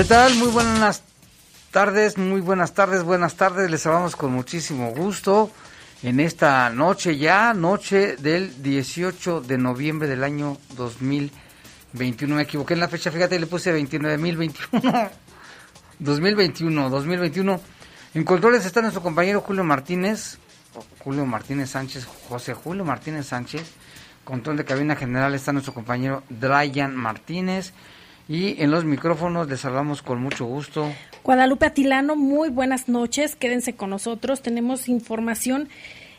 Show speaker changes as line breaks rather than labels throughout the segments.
¿Qué tal? Muy buenas tardes, muy buenas tardes, buenas tardes. Les saludamos con muchísimo gusto en esta noche ya, noche del 18 de noviembre del año 2021. Me equivoqué en la fecha, fíjate, le puse 29.021. 2021, 2021. En controles está nuestro compañero Julio Martínez, Julio Martínez Sánchez, José Julio Martínez Sánchez. Control de cabina general está nuestro compañero Dryan Martínez. Y en los micrófonos les saludamos con mucho gusto.
Guadalupe Atilano, muy buenas noches. Quédense con nosotros. Tenemos información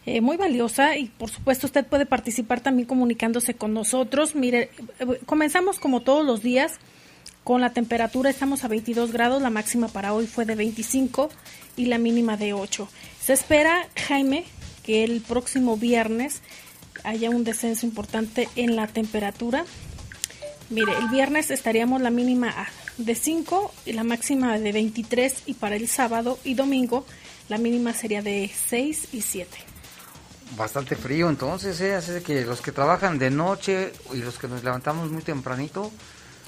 eh, muy valiosa y por supuesto usted puede participar también comunicándose con nosotros. Mire, eh, comenzamos como todos los días con la temperatura. Estamos a 22 grados. La máxima para hoy fue de 25 y la mínima de 8. Se espera, Jaime, que el próximo viernes haya un descenso importante en la temperatura Mire, el viernes estaríamos la mínima de 5 y la máxima de 23 y para el sábado y domingo la mínima sería de 6 y 7.
Bastante frío entonces, ¿eh? Así que los que trabajan de noche y los que nos levantamos muy tempranito.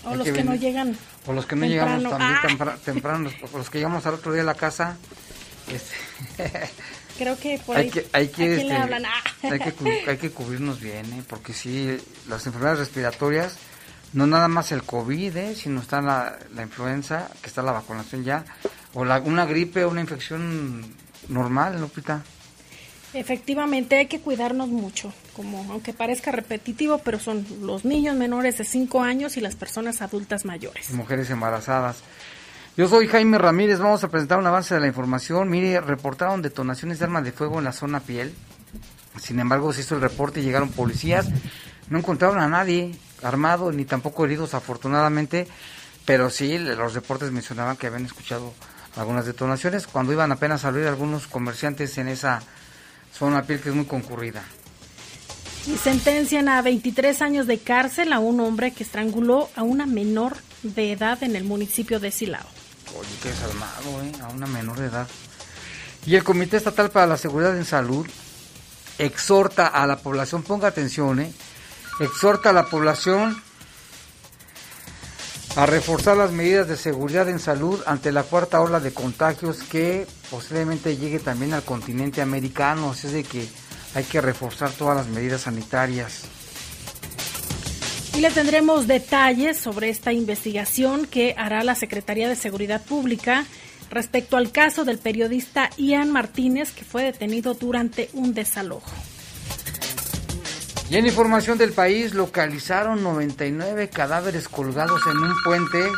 O los que, no llegan.
O los que no llegamos también ah. temprano, o los que llegamos al otro día a la casa.
Este, Creo que por ahí,
hay que, hay que,
este, hablan? Ah.
hay, que, hay que cubrirnos bien, ¿eh? porque sí, las enfermedades respiratorias no nada más el COVID, ¿eh? sino está la, la influenza, que está la vacunación ya, o la, una gripe o una infección normal, Lupita.
Efectivamente, hay que cuidarnos mucho, como aunque parezca repetitivo, pero son los niños menores de 5 años y las personas adultas mayores.
mujeres embarazadas. Yo soy Jaime Ramírez, vamos a presentar un avance de la información. Mire, reportaron detonaciones de armas de fuego en la zona piel. Sin embargo, se hizo el reporte y llegaron policías. No encontraron a nadie armado ni tampoco heridos afortunadamente, pero sí los reportes mencionaban que habían escuchado algunas detonaciones cuando iban apenas a abrir algunos comerciantes en esa zona piel que es muy concurrida.
Y sentencian a 23 años de cárcel a un hombre que estranguló a una menor de edad en el municipio de Silao.
Oye, qué desalmado, ¿eh? A una menor de edad. Y el Comité Estatal para la Seguridad en Salud exhorta a la población, ponga atención, ¿eh? Exhorta a la población a reforzar las medidas de seguridad en salud ante la cuarta ola de contagios que posiblemente llegue también al continente americano, así es de que hay que reforzar todas las medidas sanitarias.
Y le tendremos detalles sobre esta investigación que hará la Secretaría de Seguridad Pública respecto al caso del periodista Ian Martínez que fue detenido durante un desalojo.
Y en información del país, localizaron 99 cadáveres colgados en un puente.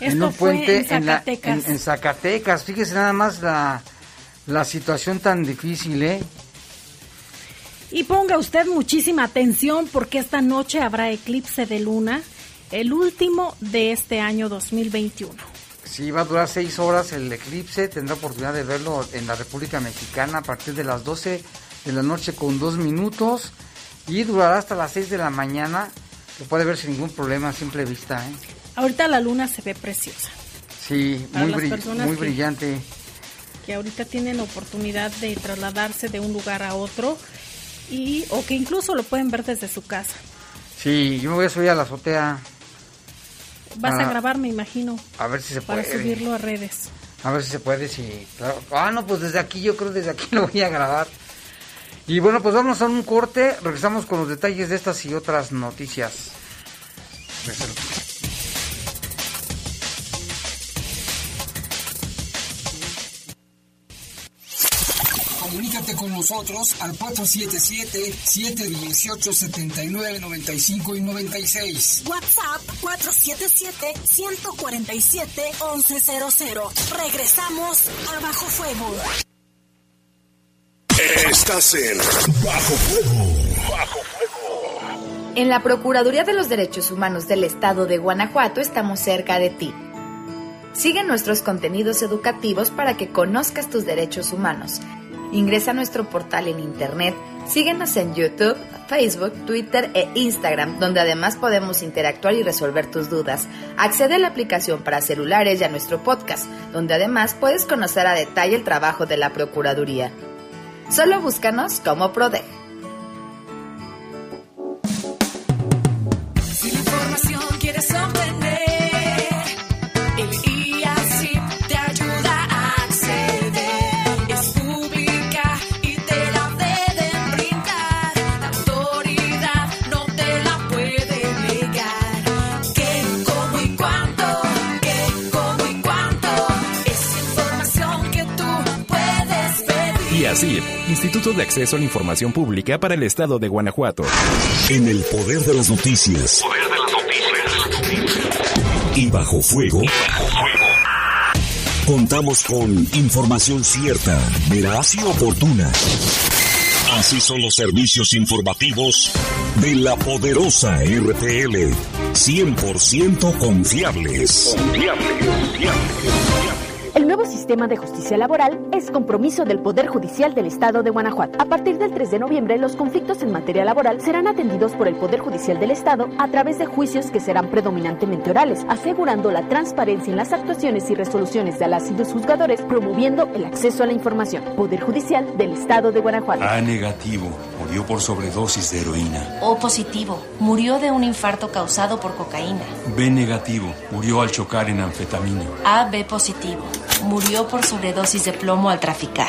en un puente en Zacatecas.
En, Zacatecas. Fíjese nada más la, la situación tan difícil, ¿eh?
Y ponga usted muchísima atención porque esta noche habrá eclipse de luna, el último de este año 2021.
Sí, va a durar seis horas el eclipse, tendrá oportunidad de verlo en la República Mexicana a partir de las 12 de la noche con dos minutos y durará hasta las 6 de la mañana. Se puede ver sin ningún problema a simple vista. ¿eh?
Ahorita la luna se ve preciosa.
Sí, muy, muy brillante.
Que ahorita tienen oportunidad de trasladarse de un lugar a otro y o que incluso lo pueden ver desde su casa.
Sí, yo me voy a subir a la azotea.
Vas a, grabar, me imagino.
A ver si se
puede. Para subirlo a redes.
A ver si se puede, sí. Claro. Ah, no, pues desde aquí, yo creo desde aquí lo voy a grabar. Y bueno, pues vamos a un corte. Regresamos con los detalles de estas y otras noticias.
Comunícate con nosotros al 477-718-7995 y 96.
WhatsApp 477-147-1100. Regresamos a Bajo Fuego.
Estás en Bajo Fuego. Bajo
Fuego. En la Procuraduría de los Derechos Humanos del Estado de Guanajuato estamos cerca de ti. Sigue nuestros contenidos educativos para que conozcas tus derechos humanos Ingresa a nuestro portal en internet, síguenos en YouTube, Facebook, Twitter e Instagram, donde además podemos interactuar y resolver tus dudas. Accede a la aplicación para celulares y a nuestro podcast, donde además puedes conocer a detalle el trabajo de la Procuraduría. Solo búscanos como PRODEG.
Instituto de Acceso a la Información Pública para el Estado de Guanajuato.
En el poder de las noticias. Poder de las noticias. Y bajo fuego. Y bajo fuego. Contamos con información cierta, veraz y oportuna. Así son los servicios informativos de la poderosa RTL. 100% confiables. Confiables, confiables.
Nuevo sistema de justicia laboral es compromiso del Poder Judicial del Estado de Guanajuato. A partir del 3 de noviembre, los conflictos en materia laboral serán atendidos por el Poder Judicial del Estado a través de juicios que serán predominantemente orales, asegurando la transparencia en las actuaciones y resoluciones de las y los juzgadores, promoviendo el acceso a la información. Poder Judicial del Estado de Guanajuato.
A negativo, murió por sobredosis de heroína.
O positivo, murió de un infarto causado por cocaína.
B negativo, murió al chocar en anfetamina.
A B positivo murió por sobredosis de plomo al traficar.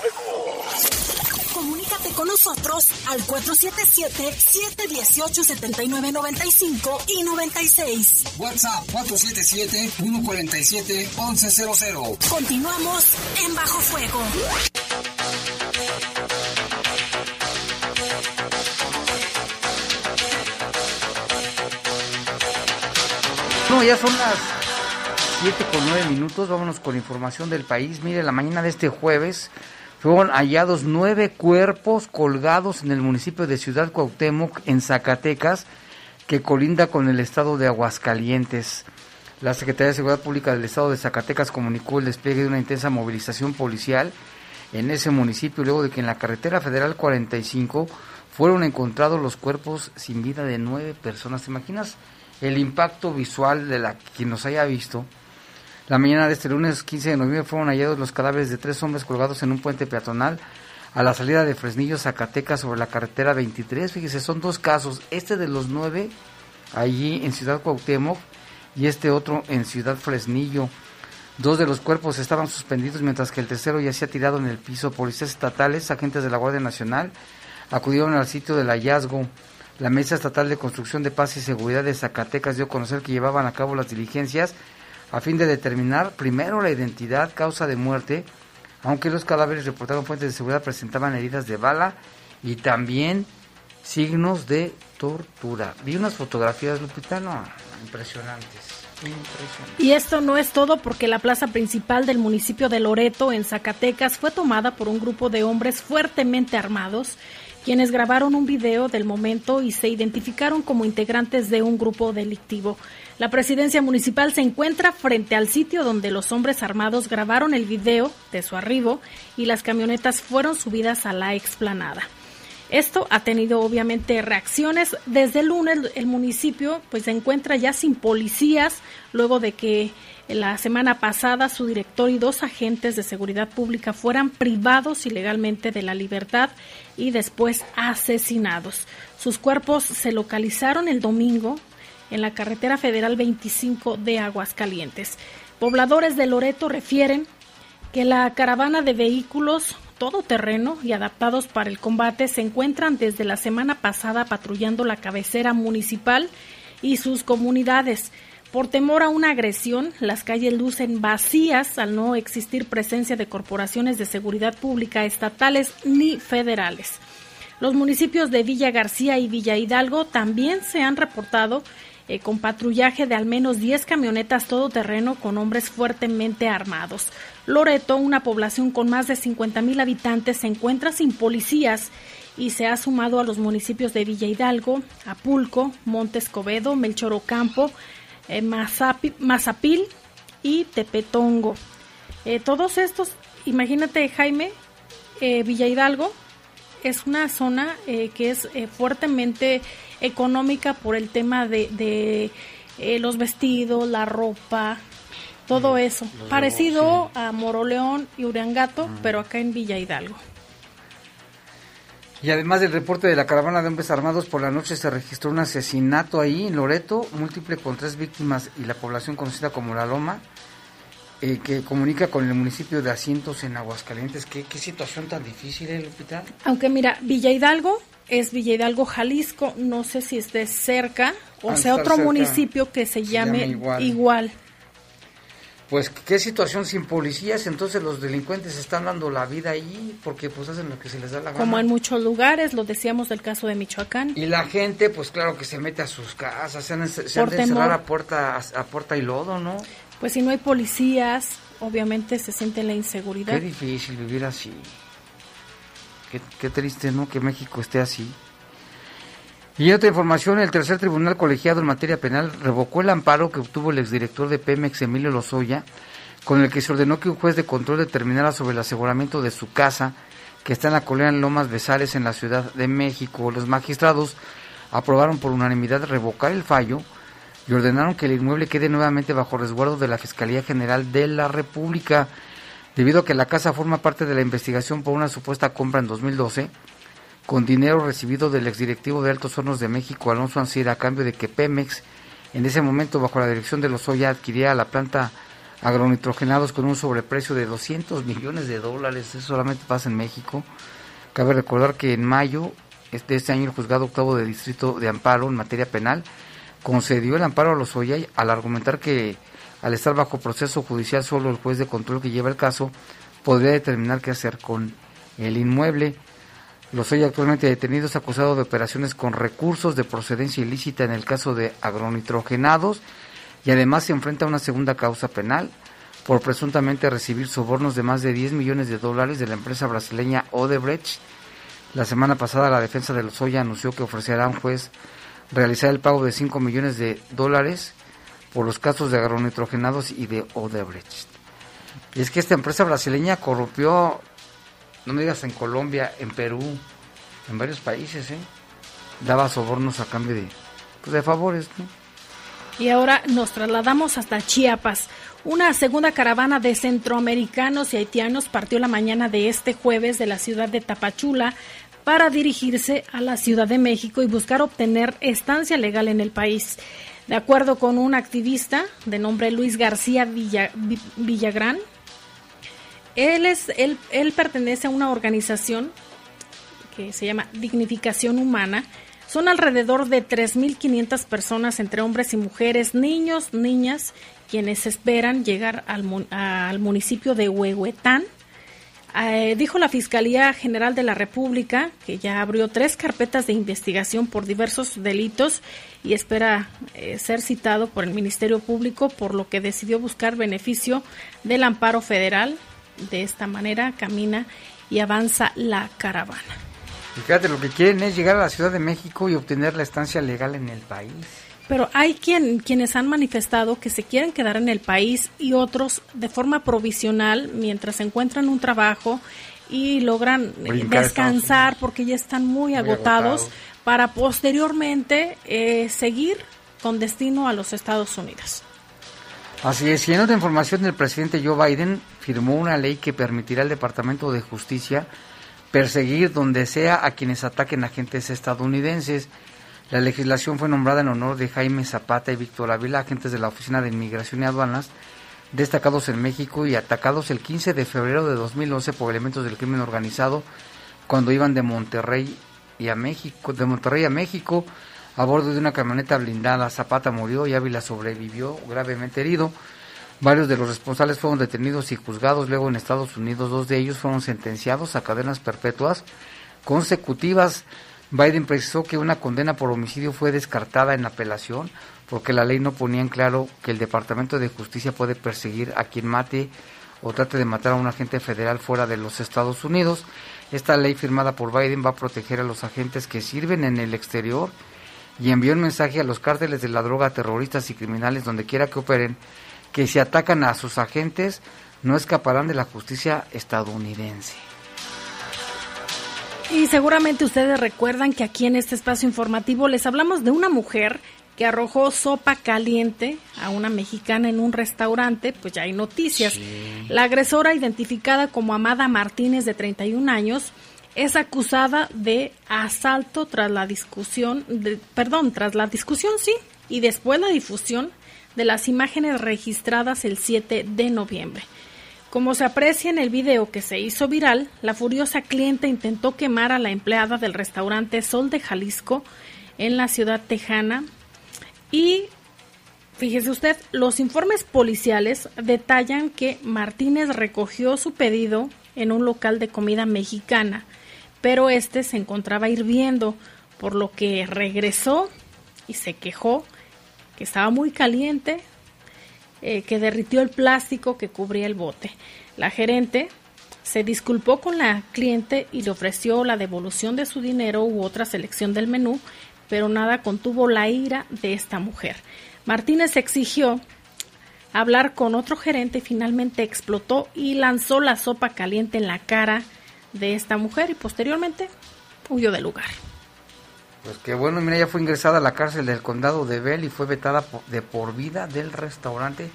nosotros al 477-718-7995 y 96.
WhatsApp 477-147-1100.
Continuamos en Bajo Fuego.
No, ya son las 7 con 9 minutos. Vámonos con información del país. Mire, la mañana de este jueves fueron hallados nueve cuerpos colgados en el municipio de Ciudad Cuauhtémoc, en Zacatecas, que colinda con el estado de Aguascalientes. La Secretaría de Seguridad Pública del Estado de Zacatecas comunicó el despliegue de una intensa movilización policial en ese municipio luego de que en la carretera federal 45 fueron encontrados los cuerpos sin vida de nueve personas. ¿Te imaginas el impacto visual de la quien nos haya visto? La mañana de este lunes 15 de noviembre fueron hallados los cadáveres de tres hombres colgados en un puente peatonal a la salida de Fresnillo, Zacatecas, sobre la carretera 23. Fíjese, son dos casos. Este de los nueve, allí en Ciudad Cuauhtémoc, y este otro en Ciudad Fresnillo. Dos de los cuerpos estaban suspendidos, mientras que el tercero ya se ha tirado en el piso. Policías estatales, agentes de la Guardia Nacional, acudieron al sitio del hallazgo. La Mesa Estatal de Construcción de Paz y Seguridad de Zacatecas dio a conocer que llevaban a cabo las diligencias a fin de determinar primero la identidad, causa de muerte, aunque los cadáveres reportaron fuentes de seguridad presentaban heridas de bala y también signos de tortura. Vi unas fotografías, Lupita, no, impresionantes.
Y esto no es todo porque la plaza principal del municipio de Loreto, en Zacatecas, fue tomada por un grupo de hombres fuertemente armados, quienes grabaron un video del momento y se identificaron como integrantes de un grupo delictivo. La presidencia municipal se encuentra frente al sitio donde los hombres armados grabaron el video de su arribo y las camionetas fueron subidas a la explanada. Esto ha tenido obviamente reacciones. Desde el lunes el municipio pues se encuentra ya sin policías luego de que la semana pasada su director y dos agentes de seguridad pública fueran privados ilegalmente de la libertad y después asesinados. Sus cuerpos se localizaron el domingo en la carretera federal 25 de Aguascalientes. Pobladores de Loreto refieren que la caravana de vehículos todoterreno y adaptados para el combate se encuentran desde la semana pasada patrullando la cabecera municipal y sus comunidades. Por temor a una agresión, las calles lucen vacías al no existir presencia de corporaciones de seguridad pública estatales ni federales. Los municipios de Villa García y Villa Hidalgo también se han reportado eh, con patrullaje de al menos 10 camionetas todoterreno con hombres fuertemente armados. Loreto, una población con más de 50 mil habitantes, se encuentra sin policías y se ha sumado a los municipios de Villa Hidalgo, Apulco, Monte Escobedo, Melchor Ocampo, eh, Mazapil y Tepetongo. Eh, todos estos, imagínate Jaime, Villa Hidalgo es una zona que es fuertemente económica por el tema de, eh, los vestidos, la ropa, todo eso. Parecido a Moroleón y Uriangato, pero acá en Villa Hidalgo.
Y además del reporte de la caravana de hombres armados, por la noche se registró un asesinato ahí en Loreto, múltiple con tres víctimas y la población conocida como La Loma, eh, que comunica con el municipio de Asientos en Aguascalientes. ¿Qué, qué situación tan difícil, el ¿eh, hospital?
Aunque mira, Villa Hidalgo es Villa Hidalgo, Jalisco. No sé si esté cerca o sea otro municipio que se, llame, igual.
Pues qué situación sin policías, entonces los delincuentes están dando la vida ahí porque pues hacen lo que se les da la gana.
Como en muchos lugares, lo decíamos del caso de Michoacán.
Y la gente, pues claro que se mete a sus casas, se han, se han de encerrar a puerta, a, puerta y lodo, ¿no?
Pues si no hay policías, obviamente se siente la inseguridad.
Qué difícil vivir así. Qué, triste, ¿no? Que México esté así. Y otra información, el tercer tribunal colegiado en materia penal revocó el amparo que obtuvo el exdirector de Pemex, Emilio Lozoya, con el que se ordenó que un juez de control determinara sobre el aseguramiento de su casa, que está en la colonia Lomas Besales, en la Ciudad de México. Los magistrados aprobaron por unanimidad revocar el fallo y ordenaron que el inmueble quede nuevamente bajo resguardo de la Fiscalía General de la República debido a que la casa forma parte de la investigación por una supuesta compra en 2012 con dinero recibido del exdirectivo de Altos Hornos de México, Alonso Ancira, a cambio de que Pemex, en ese momento bajo la dirección de Lozoya, adquiría la planta agronitrogenados con un sobreprecio de 200 millones de dólares. Eso solamente pasa en México. Cabe recordar que en mayo de este año el juzgado octavo de distrito de amparo en materia penal concedió el amparo a Lozoya al argumentar que al estar bajo proceso judicial, solo el juez de control que lleva el caso podría determinar qué hacer con el inmueble. Los hoy actualmente detenidos acusados de operaciones con recursos de procedencia ilícita en el caso de agronitrogenados y además se enfrenta a una segunda causa penal por presuntamente recibir sobornos de más de 10 millones de dólares de la empresa brasileña Odebrecht. La semana pasada la defensa de Lozoya anunció que ofrecerá a un juez realizar el pago de 5 millones de dólares por los casos de agronitrogenados y de Odebrecht. Y es que esta empresa brasileña corrompió, no me digas en Colombia, en Perú, en varios países, ¿eh? Daba sobornos a cambio de, pues de favores,
Y ahora nos trasladamos hasta Chiapas. Una segunda caravana de centroamericanos y haitianos partió la mañana de este jueves de la ciudad de Tapachula para dirigirse a la Ciudad de México y buscar obtener estancia legal en el país. De acuerdo con un activista de nombre Luis García Villagrán, él, es, él, él pertenece a una organización que se llama Dignificación Humana. Son alrededor de 3.500 personas entre hombres y mujeres, niños, niñas, quienes esperan llegar al, municipio de Huehuetán eh, dijo la Fiscalía General de la República que ya abrió tres carpetas de investigación por diversos delitos y espera eh, ser citado por el Ministerio Público, por lo que decidió buscar beneficio del amparo federal. De esta manera camina y avanza la caravana.
Fíjate, lo que quieren es llegar a la Ciudad de México y obtener la estancia legal en el país.
Pero hay quien, quienes han manifestado que se quieren quedar en el país y otros de forma provisional mientras encuentran un trabajo y logran eh, descansar porque ya están muy, agotados, para posteriormente eh, seguir con destino a los Estados Unidos.
Así es, y en otra información, el presidente Joe Biden firmó una ley que permitirá al Departamento de Justicia perseguir donde sea a quienes ataquen agentes estadounidenses. La legislación fue nombrada en honor de Jaime Zapata y Víctor Ávila, agentes de la Oficina de Inmigración y Aduanas, destacados en México y atacados el 15 de febrero de 2011 por elementos del crimen organizado cuando iban de Monterrey y a México, de Monterrey a México a bordo de una camioneta blindada. Zapata murió y Ávila sobrevivió gravemente herido. Varios de los responsables fueron detenidos y juzgados luego en Estados Unidos. Dos de ellos fueron sentenciados a cadenas perpetuas consecutivas. Biden precisó que una condena por homicidio fue descartada en apelación porque la ley no ponía en claro que el Departamento de Justicia puede perseguir a quien mate o trate de matar a un agente federal fuera de los Estados Unidos. Esta ley firmada por Biden va a proteger a los agentes que sirven en el exterior y envió un mensaje a los cárteles de la droga, terroristas y criminales donde quiera que operen, que si atacan a sus agentes no escaparán de la justicia estadounidense.
Y seguramente ustedes recuerdan que aquí en este espacio informativo les hablamos de una mujer que arrojó sopa caliente a una mexicana en un restaurante, pues ya hay noticias. La agresora, identificada como Amada Martínez, de 31 años, es acusada de asalto tras la discusión, perdón, tras la discusión, sí, y después la difusión de las imágenes registradas el 7 de noviembre. Como se aprecia en el video que se hizo viral, la furiosa cliente intentó quemar a la empleada del restaurante Sol de Jalisco en la ciudad tejana y fíjese usted, los informes policiales detallan que Martínez recogió su pedido en un local de comida mexicana, pero este se encontraba hirviendo, por lo que regresó y se quejó que estaba muy caliente, eh, que derritió el plástico que cubría el bote. La gerente se disculpó con la cliente y le ofreció la devolución de su dinero u otra selección del menú, pero nada contuvo la ira de esta mujer. Martínez exigió hablar con otro gerente y finalmente explotó y lanzó la sopa caliente en la cara de esta mujer y posteriormente huyó del lugar.
Pues que bueno, mira, ya fue ingresada a la cárcel del condado de Bell y fue vetada de por vida del restaurante.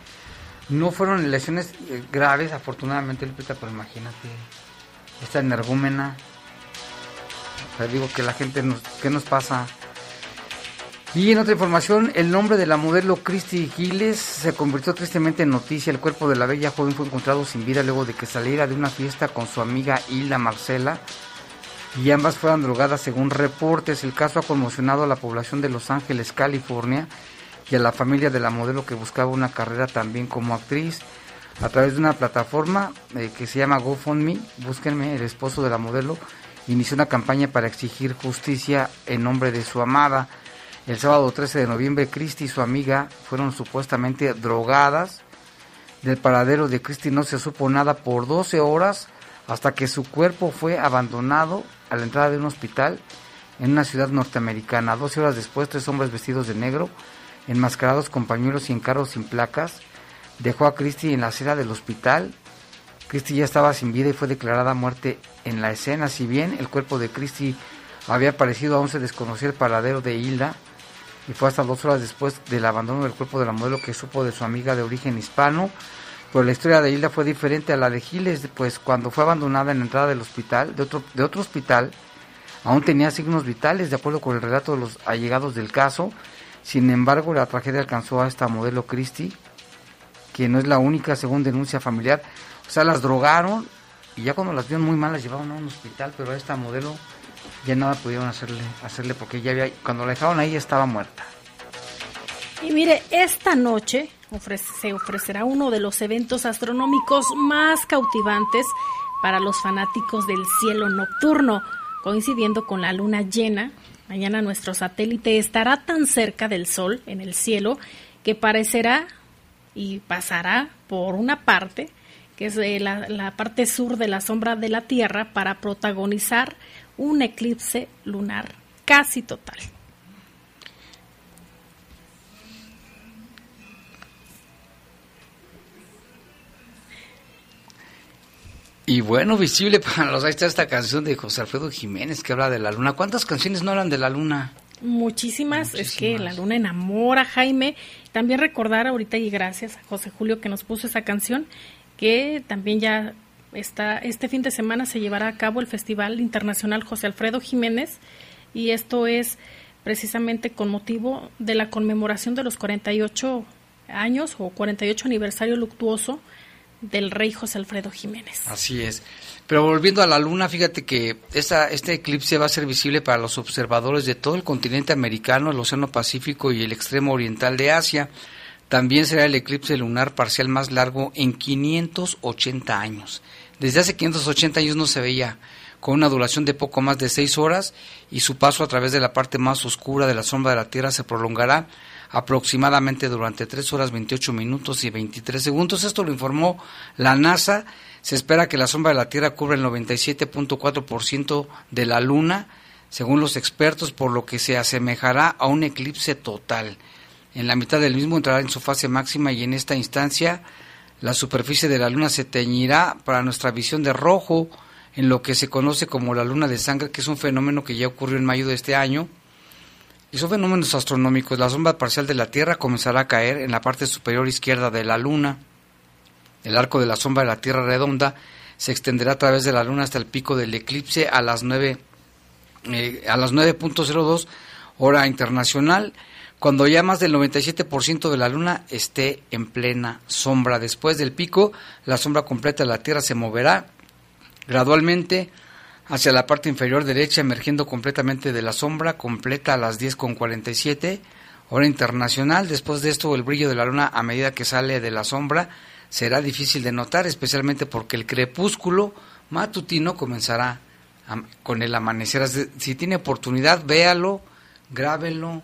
No fueron lesiones eh, graves, afortunadamente, Lupita, pero imagínate, esta energúmena. O digo que la gente, nos, ¿qué nos pasa? Y en otra información, el nombre de la modelo Christy Giles se convirtió tristemente en noticia. El cuerpo de la bella joven fue encontrado sin vida luego de que saliera de una fiesta con su amiga Hilda Marcela y ambas fueron drogadas según reportes. El caso ha conmocionado a la población de Los Ángeles, California y a la familia de la modelo que buscaba una carrera también como actriz. A través de una plataforma eh, que se llama GoFundMe, búsquenme, el esposo de la modelo inició una campaña para exigir justicia en nombre de su amada. El sábado 13 de noviembre, Christy y su amiga fueron supuestamente drogadas. Del paradero de Christy no se supo nada por 12 horas hasta que su cuerpo fue abandonado a la entrada de un hospital en una ciudad norteamericana. 12 horas después, tres hombres vestidos de negro, enmascarados con pañuelos y encarros sin placas, dejó a Christy en la acera del hospital. Christy ya estaba sin vida y fue declarada muerte en la escena. Si bien el cuerpo de Christy había aparecido, aún se desconocía el paradero de Hilda y fue hasta dos horas después del abandono del cuerpo de la modelo que supo de su amiga de origen hispano. Pero la historia de Hilda fue diferente a la de Giles, pues cuando fue abandonada en la entrada del hospital, de otro, de otro hospital, aún tenía signos vitales, de acuerdo con el relato de los allegados del caso. Sin embargo, la tragedia alcanzó a esta modelo Christie, que no es la única, según denuncia familiar. O sea, las drogaron y ya cuando las vieron muy mal las llevaron a un hospital, pero a esta modelo ya nada pudieron hacerle, hacerle porque ya había, cuando la dejaron ahí estaba muerta.
Y mire, esta noche se ofrecerá uno de los eventos astronómicos más cautivantes para los fanáticos del cielo nocturno, coincidiendo con la luna llena. Mañana nuestro satélite estará tan cerca del Sol en el cielo que parecerá y pasará por una parte, que es la, la parte sur de la sombra de la Tierra, para protagonizar un eclipse lunar casi total.
Y bueno, visible para los ahí está esta canción de José Alfredo Jiménez que habla de la luna. ¿Cuántas canciones no hablan de la luna?
Muchísimas, es que la luna enamora, Jaime. También recordar ahorita y gracias a José Julio que nos puso esa canción, que también ya está, este fin de semana se llevará a cabo el Festival Internacional José Alfredo Jiménez y esto es precisamente con motivo de la conmemoración de los 48 años o 48 aniversario luctuoso del rey José Alfredo Jiménez.
Así es. Pero volviendo a la luna, fíjate que esta, este eclipse va a ser visible para los observadores de todo el continente americano, el Océano Pacífico y el extremo oriental de Asia. También será el eclipse lunar parcial más largo en 580 años. Desde hace 580 años no se veía, con una duración de poco más de 6 horas y su paso a través de la parte más oscura de la sombra de la Tierra se prolongará aproximadamente durante 3 horas 28 minutos y 23 segundos. Esto lo informó la NASA. Se espera que la sombra de la Tierra cubra el 97.4% de la Luna, según los expertos, por lo que se asemejará a un eclipse total. En la mitad del mismo entrará en su fase máxima y en esta instancia la superficie de la Luna se teñirá para nuestra visión de rojo, en lo que se conoce como la luna de sangre, que es un fenómeno que ya ocurrió en mayo de este año y son fenómenos astronómicos. La sombra parcial de la Tierra comenzará a caer en la parte superior izquierda de la Luna. El arco de la sombra de la Tierra redonda se extenderá a través de la Luna hasta el pico del eclipse a las 9 eh, a las 9.02 hora internacional, cuando ya más del 97% de la Luna esté en plena sombra. Después del pico, la sombra completa de la Tierra se moverá gradualmente hacia la parte inferior derecha, emergiendo completamente de la sombra, completa a las 10.47, hora internacional. Después de esto, el brillo de la luna a medida que sale de la sombra será difícil de notar, especialmente porque el crepúsculo matutino comenzará con el amanecer. Si tiene oportunidad, véalo, grábelo,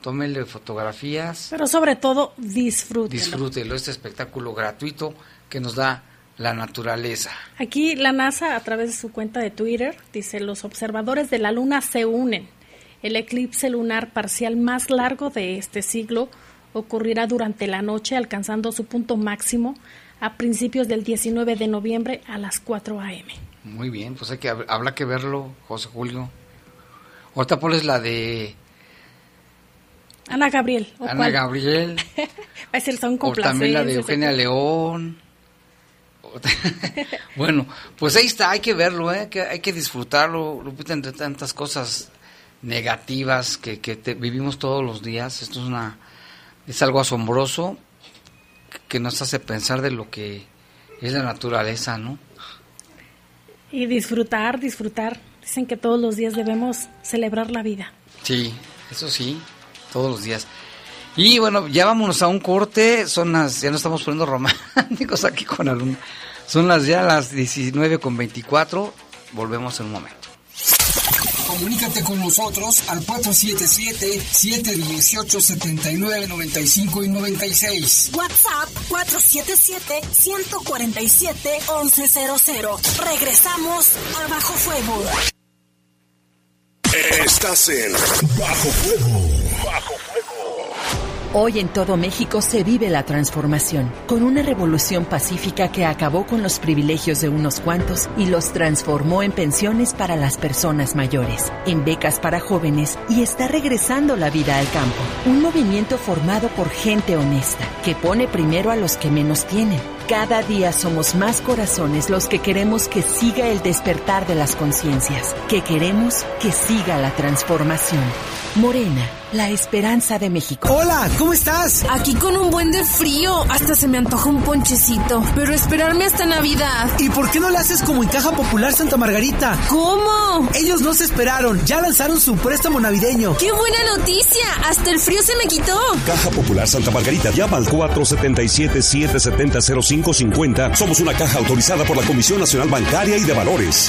tómele fotografías.
Pero sobre todo, disfrútelo.
Disfrútelo, este espectáculo gratuito que nos da la naturaleza.
Aquí la NASA, a través de su cuenta de Twitter, dice, los observadores de la Luna se unen. El eclipse lunar parcial más largo de este siglo ocurrirá durante la noche, alcanzando su punto máximo a principios del 19 de noviembre a las 4 a.m.
Muy bien, pues hay que, habrá que verlo, José Julio. Ahorita pones la de...
Ana Gabriel.
Ana Gabriel.
Va a ser son
O también la de Eugenia León. bueno, pues ahí está, hay que verlo, ¿eh? que hay que disfrutarlo, Lupita, entre tantas cosas negativas que, vivimos todos los días. Esto es, una, es algo asombroso que nos hace pensar de lo que es la naturaleza, ¿no?
Y disfrutar, disfrutar. Dicen que todos los días debemos celebrar la vida.
Sí, eso sí, todos los días. Y bueno, ya vámonos a un corte. Son las, ya no estamos poniendo románticos aquí con alumnos. Son las ya las 19 con 24. Volvemos en un momento.
Comunícate con nosotros al 477-718-7995 y 96.
WhatsApp 477-147-1100. Regresamos a Bajo Fuego.
Estás en Bajo Fuego.
Hoy en todo México se vive la transformación, con una revolución pacífica que acabó con los privilegios de unos cuantos y los transformó en pensiones para las personas mayores, en becas para jóvenes y está regresando la vida al campo. Un movimiento formado por gente honesta, que pone primero a los que menos tienen. Cada día somos más corazones los que queremos que siga el despertar de las conciencias, que queremos que siga la transformación. Morena, la esperanza de México.
Hola, ¿cómo estás?
Aquí con un buen de frío. Hasta se me antoja un ponchecito. Pero esperarme hasta Navidad.
¿Y por qué no lo haces como en Caja Popular Santa Margarita?
¿Cómo?
Ellos no se esperaron. Ya lanzaron su préstamo navideño.
¡Qué buena noticia! Hasta el frío se me quitó.
Caja Popular Santa Margarita. Llama al 477-770-0550. Somos una caja autorizada por la Comisión Nacional Bancaria y de Valores.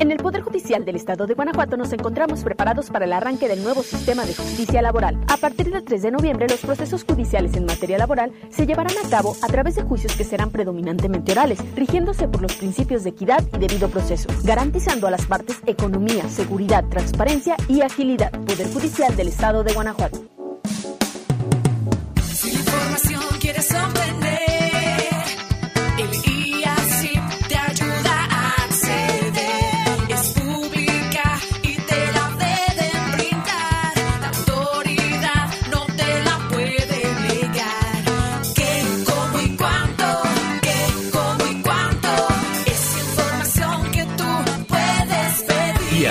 En el Poder Judicial del Estado de Guanajuato nos encontramos preparados para el arranque del nuevo sistema de justicia laboral. A partir del 3 de noviembre, los procesos judiciales en materia laboral se llevarán a cabo a través de juicios que serán predominantemente orales, rigiéndose por los principios de equidad y debido proceso, garantizando a las partes economía, seguridad, transparencia y agilidad. Poder Judicial del Estado de Guanajuato.
Si información quieres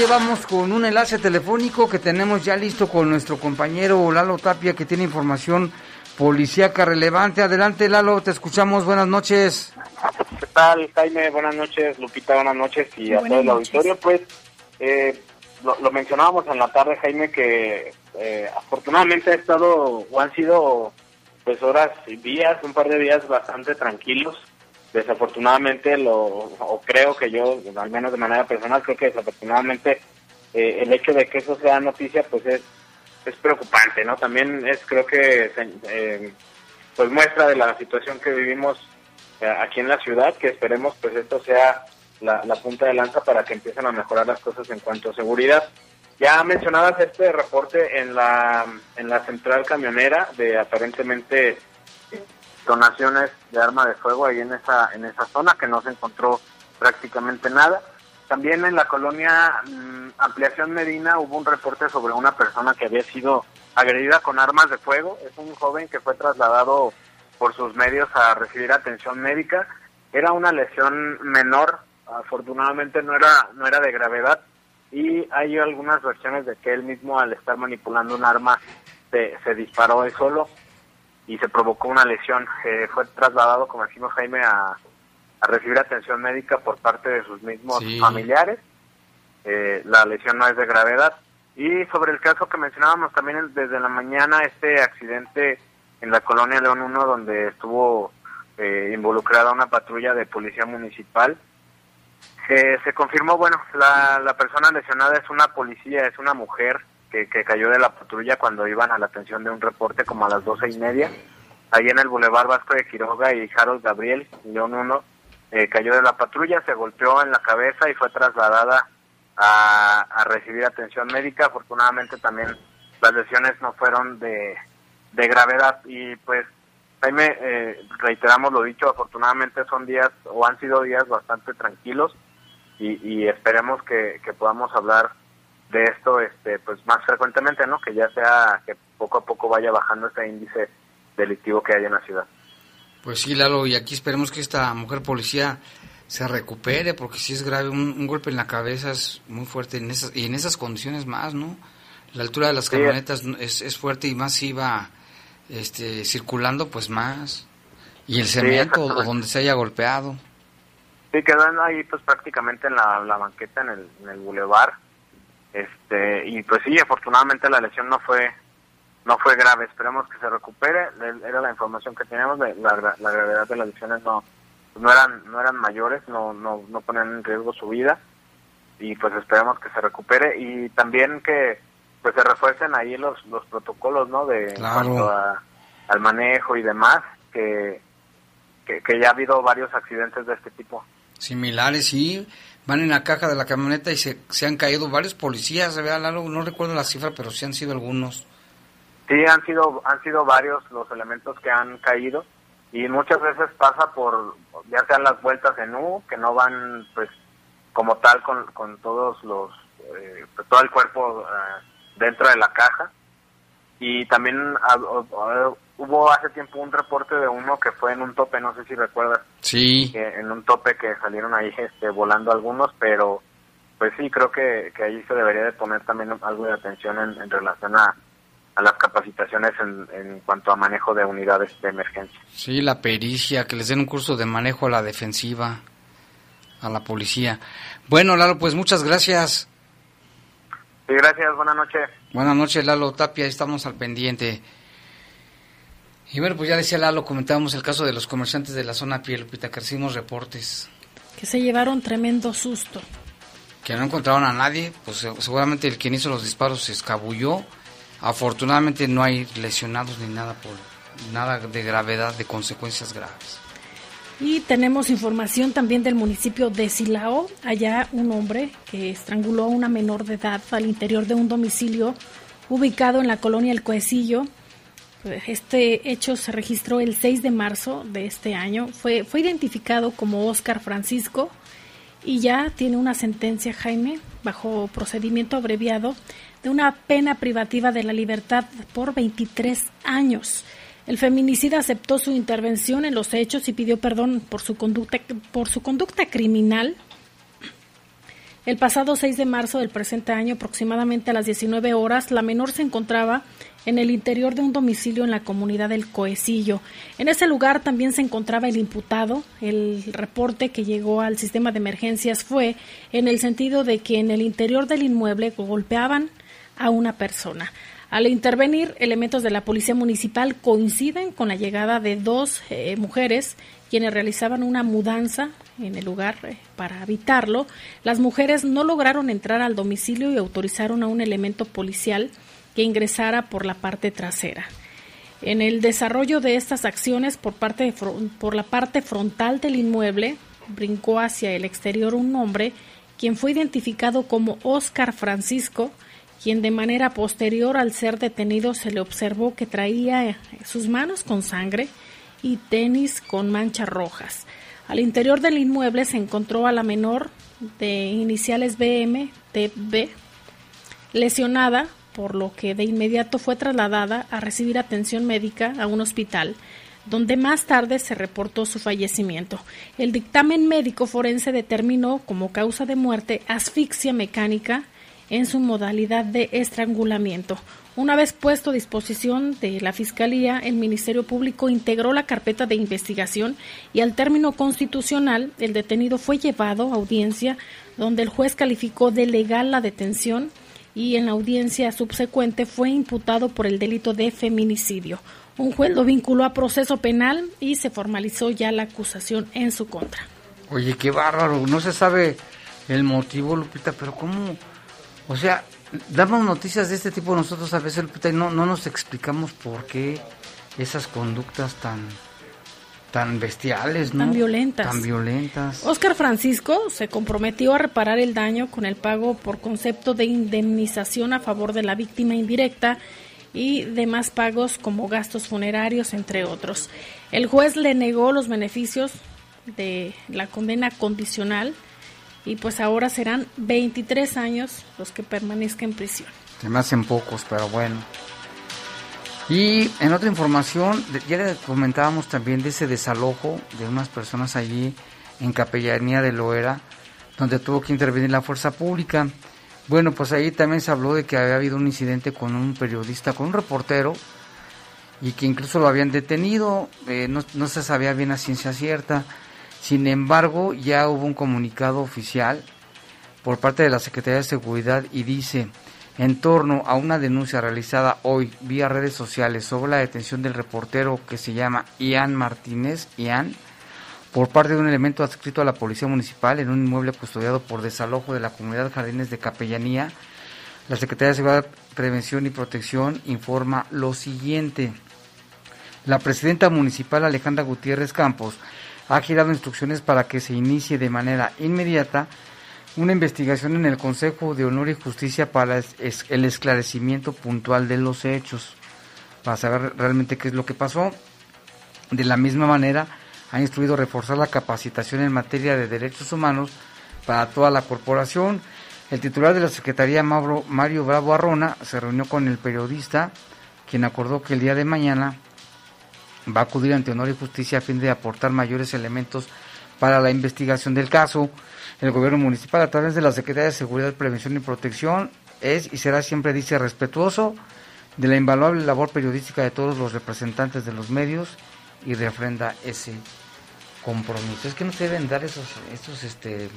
Sí llevamos con un enlace telefónico que tenemos ya listo con nuestro compañero Lalo Tapia que tiene información policíaca relevante. Adelante Lalo, te escuchamos. Buenas noches.
¿Qué tal, Jaime? Buenas noches, Lupita, buenas noches y a todo el auditorio. Pues eh, lo, lo mencionábamos en la tarde, Jaime, que eh, afortunadamente ha estado o han sido pues horas y días, un par de días bastante tranquilos. Desafortunadamente, lo, o creo que yo, al menos de manera personal, creo que desafortunadamente eh, el hecho de que eso sea noticia, pues es, es preocupante, ¿no? También es, creo que, eh, pues muestra de la situación que vivimos eh, aquí en la ciudad, que esperemos pues esto sea la, la punta de lanza para que empiecen a mejorar las cosas en cuanto a seguridad. Ya mencionabas este reporte en la, en la central camionera de aparentemente donaciones de arma de fuego ahí en esa, en esa zona que no se encontró prácticamente nada. También en la colonia mm, Ampliación Medina hubo un reporte sobre una persona que había sido agredida con armas de fuego. Es un joven que fue trasladado por sus medios a recibir atención médica. Era una lesión menor, afortunadamente no era, no era de gravedad. Y hay algunas versiones de que él mismo al estar manipulando un arma se, se disparó él solo y se provocó una lesión. Eh, fue trasladado, como decimos Jaime, a, a recibir atención médica por parte de sus mismos
Sí.
familiares. Eh, la lesión no es de gravedad. Y sobre el caso que mencionábamos también el- desde la mañana, este accidente en la colonia León 1, donde estuvo eh, involucrada una patrulla de policía municipal, eh, se confirmó, bueno, la, la persona lesionada es una policía, es una mujer que, cayó de la patrulla cuando iban a la atención de un reporte como a las doce y media, ahí en el Boulevard Vasco de Quiroga y Harold Gabriel, León 1, eh, cayó de la patrulla, se golpeó en la cabeza y fue trasladada a, a recibir atención médica. Afortunadamente también las lesiones no fueron de, de gravedad y pues Jaime, eh, reiteramos lo dicho, afortunadamente son días o han sido días bastante tranquilos y, esperemos que podamos hablar de esto este pues más frecuentemente, ¿no? Que ya sea que poco a poco vaya bajando este índice delictivo que hay en la ciudad.
Pues sí, Lalo, y aquí esperemos que esta mujer policía se recupere, porque si es grave, un, un golpe en la cabeza es muy fuerte, en esas, y en esas condiciones más, ¿no? La altura de las
Sí.
camionetas es, es fuerte y más si va este, circulando, pues más. Y el
Sí,
cemento, o donde se haya golpeado.
Sí, quedando ahí pues prácticamente en la, la banqueta en el, en el bulevar. Este, y pues sí, afortunadamente la lesión no fue no fue grave. Esperemos que se recupere. Era la información que teníamos. de La, gra- la gravedad de las lesiones no, no eran no eran mayores, no, no, no ponían en riesgo su vida y pues esperemos que se recupere y también que pues se refuercen ahí los, los protocolos, ¿no? De en cuanto a- al manejo y demás, que, que, que ya ha habido varios accidentes de este tipo.
Similares, sí. Van en la caja de la camioneta y se, se han caído varios policías, ¿verdad, Lalo? No recuerdo la cifra, pero sí han sido algunos.
Sí, han sido han sido varios los elementos que han caído y muchas veces pasa por ya sean las vueltas en U que no van pues como tal con, con todos los eh, pues, todo el cuerpo eh, dentro de la caja y también hubo hace tiempo un reporte de uno que fue en un tope no sé si recuerdas
Sí.
que en un tope que salieron ahí este volando algunos pero pues sí creo que, que ahí se debería de poner también algo de atención en, en relación a, a las capacitaciones en, en cuanto a manejo de unidades de emergencia
Sí, la pericia, que les den un curso de manejo a la defensiva, a la policía. Bueno, Lalo, pues muchas gracias.
sí gracias buenas noches
Buenas noches, Lalo Tapia, estamos al pendiente. Y bueno, pues ya decía Lalo, comentábamos el caso de los comerciantes de la zona piel, Lupita, que recibimos reportes
Que se llevaron tremendo susto.
que no encontraron a nadie, pues se- seguramente el quien hizo los disparos se escabulló. Afortunadamente no hay lesionados ni nada por nada de gravedad, de consecuencias graves.
Y tenemos información también del municipio de Silao. Allá un hombre que estranguló a una menor de edad al interior de un domicilio ubicado en la colonia El Coecillo. Este hecho se registró el 6 de marzo de este año. Fue, fue identificado como Oscar Francisco y ya tiene una sentencia, Jaime, bajo procedimiento abreviado, de una pena privativa de la libertad por 23 años. El feminicida aceptó su intervención en los hechos y pidió perdón por su conducta, por su conducta criminal. El pasado 6 de marzo del presente año, aproximadamente a las 19 horas, la menor se encontraba en el interior de un domicilio en la comunidad del Coecillo. En ese lugar también se encontraba el imputado. El reporte que llegó al sistema de emergencias fue en el sentido de que en el interior del inmueble golpeaban a una persona. Al intervenir, elementos de la Policía Municipal coinciden con la llegada de dos eh, mujeres quienes realizaban una mudanza en el lugar eh, para habitarlo. Las mujeres no lograron entrar al domicilio y autorizaron a un elemento policial que ingresara por la parte trasera. En el desarrollo de estas acciones por, parte por la parte frontal del inmueble, brincó hacia el exterior un hombre, quien fue identificado como Óscar Francisco, quien de manera posterior al ser detenido se le observó que traía eh, sus manos con sangre y tenis con manchas rojas. Al interior del inmueble se encontró a la menor de iniciales BM, TB, lesionada, por lo que de inmediato fue trasladada a recibir atención médica a un hospital, donde más tarde se reportó su fallecimiento. El dictamen médico forense determinó como causa de muerte asfixia mecánica en su modalidad de estrangulamiento. Una vez puesto a disposición de la Fiscalía, el Ministerio Público integró la carpeta de investigación y al término constitucional, el detenido fue llevado a audiencia donde el juez calificó de legal la detención y en la audiencia subsecuente fue imputado por el delito de feminicidio. Un juez lo vinculó a proceso penal y se formalizó ya la acusación en su contra.
Oye, qué bárbaro, no se sabe el motivo, Lupita, pero ¿cómo? O sea, damos noticias de este tipo nosotros a veces, Lupita, y no, no nos explicamos por qué esas conductas tan tan bestiales, ¿no?
Tan violentas.
Tan violentas.
Oscar Francisco se comprometió a reparar el daño con el pago por concepto de indemnización a favor de la víctima indirecta y demás pagos como gastos funerarios, entre otros. El juez le negó los beneficios de la condena condicional y pues ahora serán 23 años los que permanezca en prisión.
Se me hacen pocos, pero bueno. Y en otra información, ya le comentábamos también de ese desalojo de unas personas allí en Capellanía de Loera, donde tuvo que intervenir la fuerza pública. Bueno, pues ahí también se habló de que había habido un incidente con un periodista, con un reportero, y que incluso lo habían detenido, eh, no, no se sabía bien a ciencia cierta. Sin embargo, ya hubo un comunicado oficial por parte de la Secretaría de Seguridad y dice, en torno a una denuncia realizada hoy vía redes sociales sobre la detención del reportero que se llama Ian Martínez, Ian, por parte de un elemento adscrito a la Policía Municipal en un inmueble custodiado por desalojo de la comunidad Jardines de Capellanía. La Secretaría de Seguridad, Prevención y Protección informa lo siguiente. La presidenta municipal Alejandra Gutiérrez Campos ha girado instrucciones para que se inicie de manera inmediata una investigación en el Consejo de Honor y Justicia para el esclarecimiento puntual de los hechos, para saber realmente qué es lo que pasó. De la misma manera, ha instruido reforzar la capacitación en materia de derechos humanos para toda la corporación. El titular de la Secretaría, Mario Bravo Arrona, se reunió con el periodista, quien acordó que el día de mañana va a acudir ante Honor y Justicia a fin de aportar mayores elementos para la investigación del caso. El gobierno municipal, a través de la Secretaría de Seguridad, Prevención y Protección, es y será siempre, dice, respetuoso de la invaluable labor periodística de todos los representantes de los medios y refrenda ese compromiso. Es que no se deben dar esos, esos este,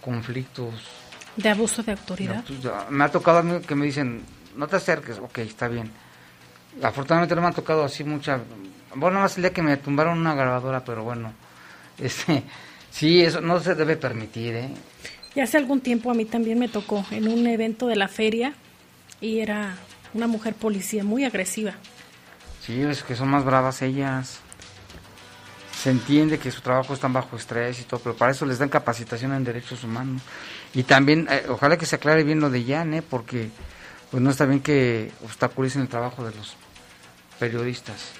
conflictos.
De abuso de autoridad.
Me ha tocado a mí que me dicen, no te acerques, ok, está bien. Afortunadamente no me ha tocado así mucha... Bueno, nada más el día que me tumbaron una grabadora, pero bueno, este, sí, eso no se debe permitir, ¿eh?
Y hace algún tiempo a mí también me tocó en un evento de la feria y era una mujer policía muy agresiva.
Sí, es que son más bravas ellas. Se entiende que su trabajo está bajo estrés y todo, pero para eso les dan capacitación en derechos humanos. Y también, eh, ojalá que se aclare bien lo de Jan, ¿eh? porque pues no está bien que obstaculicen el trabajo de los periodistas.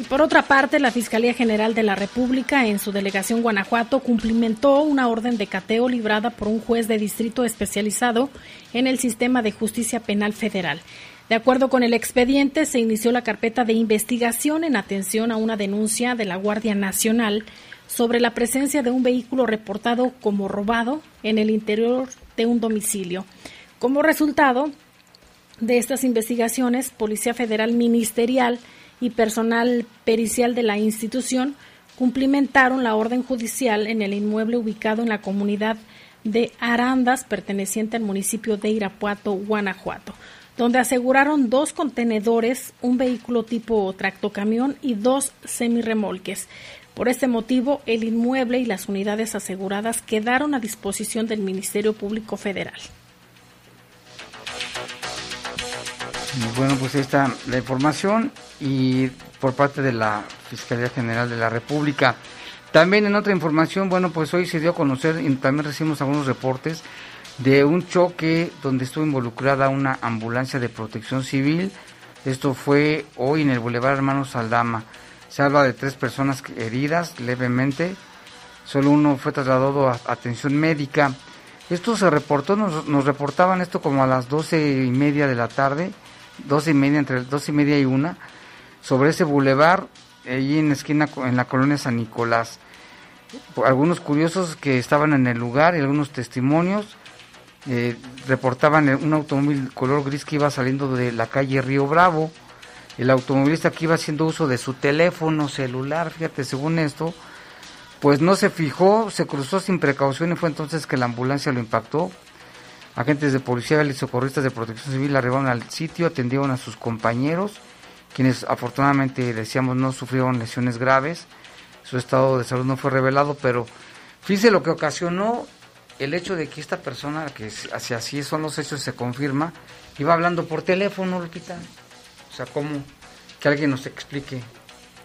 Y por otra parte, la Fiscalía General de la República, en su delegación Guanajuato, cumplimentó una orden de cateo librada por un juez de distrito especializado en el sistema de justicia penal federal. De acuerdo con el expediente, se inició la carpeta de investigación en atención a una denuncia de la Guardia Nacional sobre la presencia de un vehículo reportado como robado en el interior de un domicilio. Como resultado de estas investigaciones, Policía Federal Ministerial y personal pericial de la institución cumplimentaron la orden judicial en el inmueble ubicado en la comunidad de Arandas, perteneciente al municipio de Irapuato, Guanajuato, donde aseguraron dos contenedores, un vehículo tipo tractocamión y dos semirremolques. Por este motivo, el inmueble y las unidades aseguradas quedaron a disposición del Ministerio Público Federal.
Bueno, pues está la información y por parte de la Fiscalía General de la República. También en otra información, bueno, pues hoy se dio a conocer y también recibimos algunos reportes de un choque donde estuvo involucrada una ambulancia de protección civil. Esto fue hoy en el Boulevard Hermanos Aldama. Se habla de tres personas heridas levemente. Solo uno fue trasladado a atención médica. Esto se reportó, nos, nos reportaban esto como a las doce y media de la tarde, doce y media, entre doce y media y una, sobre ese bulevar, allí en la esquina, en la colonia San Nicolás. Algunos curiosos que estaban en el lugar y algunos testimonios eh, reportaban un automóvil color gris que iba saliendo de la calle Río Bravo. El automovilista que iba haciendo uso de su teléfono celular, fíjate, según esto, pues no se fijó, se cruzó sin precaución y fue entonces que la ambulancia lo impactó. Agentes de policía y socorristas de protección civil arribaron al sitio, atendieron a sus compañeros, quienes afortunadamente, decíamos, no sufrieron lesiones graves. Su estado de salud no fue revelado, pero fíjese lo que ocasionó el hecho de que esta persona, que si así son los hechos, se confirma, iba hablando por teléfono, Lupita. O sea, ¿cómo? Que alguien nos explique.